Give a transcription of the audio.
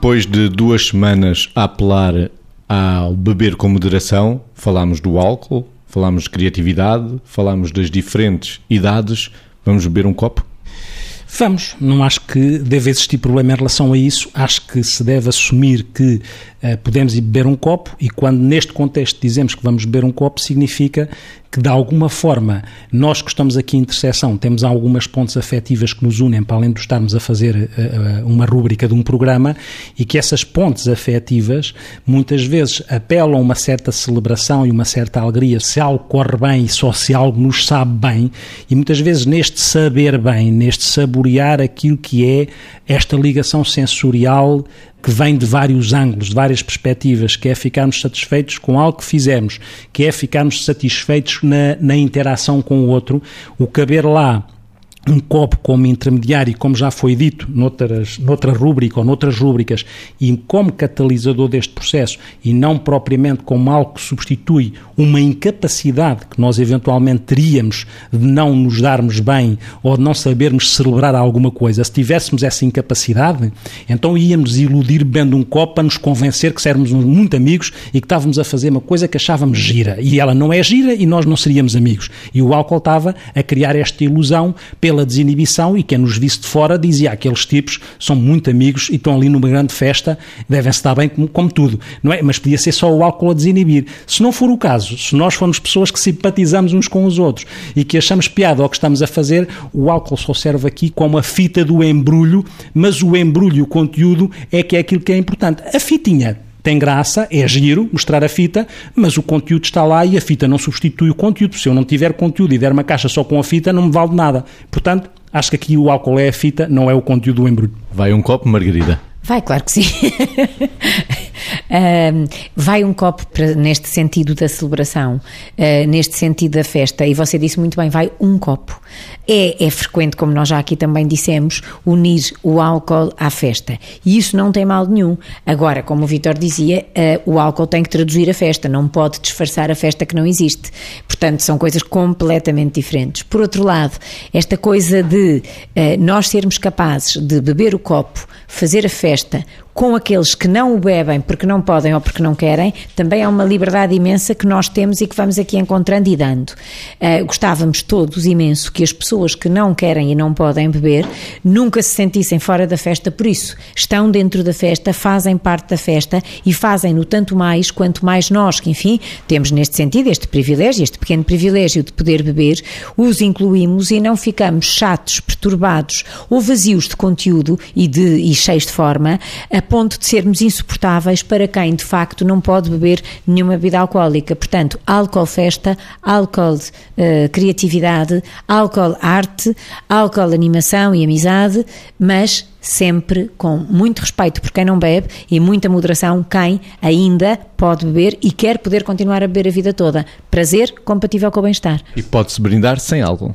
Depois de duas semanas a apelar ao beber com moderação, falámos do álcool, falámos de criatividade, falámos das diferentes idades. Vamos beber um copo? Vamos, não acho que deve existir problema em relação a isso. Acho que se deve assumir que uh, podemos ir beber um copo e quando neste contexto dizemos que vamos beber um copo, significa que de alguma forma nós que estamos aqui em interseção temos algumas pontes afetivas que nos unem para além de estarmos a fazer uh, uma rúbrica de um programa e que essas pontes afetivas muitas vezes apelam a uma certa celebração e uma certa alegria. Se algo corre bem e só se algo nos sabe bem e muitas vezes neste saber bem, neste saborear aquilo que é esta ligação sensorial que vem de vários ângulos, de várias perspectivas, que é ficarmos satisfeitos com algo que fizemos, que é ficarmos satisfeitos na, na interação com o outro, o caber lá um copo como intermediário, como já foi dito noutras, noutra rúbrica ou noutras rúbricas, e como catalisador deste processo, e não propriamente como algo que substitui uma incapacidade que nós eventualmente teríamos de não nos darmos bem ou de não sabermos celebrar alguma coisa. Se tivéssemos essa incapacidade, então íamos iludir bebendo um copo para nos convencer que éramos muito amigos e que estávamos a fazer uma coisa que achávamos gira. E ela não é gira e nós não seríamos amigos. E o álcool estava a criar esta ilusão pela desinibição e quem nos visse de fora dizia aqueles tipos são muito amigos e estão ali numa grande festa, devem-se dar bem como, como, tudo, não é? Mas podia ser só o álcool a desinibir. Se não for o caso, se nós formos pessoas que simpatizamos uns com os outros e que achamos piada ao que estamos a fazer, o álcool só serve aqui como a fita do embrulho, mas o embrulho o conteúdo é que é aquilo que é importante. A fitinha tem graça, é giro mostrar a fita, mas o conteúdo está lá e a fita não substitui o conteúdo. Se eu não tiver conteúdo e der uma caixa só com a fita, não me vale nada. Portanto, acho que aqui o álcool é a fita, não é o conteúdo do embrulho. Vai um copo, Margarida? Vai, claro que sim. Vai um copo para, neste sentido da celebração, uh, neste sentido da festa, e você disse muito bem, vai um copo. É, é frequente, como nós já aqui também dissemos, unir o álcool à festa. E isso não tem mal nenhum. Agora, como o Vitor dizia, uh, o álcool tem que traduzir a festa, não pode disfarçar a festa que não existe. Portanto, são coisas completamente diferentes. Por outro lado, esta coisa de nós sermos capazes de beber o copo, fazer a festa, com aqueles que não o bebem porque não podem ou porque não querem, também é uma liberdade imensa que nós temos e que vamos aqui encontrando e dando. Uh, gostávamos todos imenso que as pessoas que não querem e não podem beber nunca se sentissem fora da festa por isso. Estão dentro da festa, fazem parte da festa e fazem-no tanto mais quanto mais nós, que enfim, temos neste sentido este privilégio, este pequeno privilégio de poder beber, os incluímos e não ficamos chatos, perturbados ou vazios de conteúdo e, de, e cheios de forma, a ponto de sermos insuportáveis para quem de facto não pode beber nenhuma bebida alcoólica. Portanto, álcool festa, álcool uh, criatividade, álcool arte, álcool animação e amizade, mas sempre com muito respeito por quem não bebe e muita moderação quem ainda pode beber e quer poder continuar a beber a vida toda. Prazer compatível com o bem-estar. E pode-se brindar sem álcool.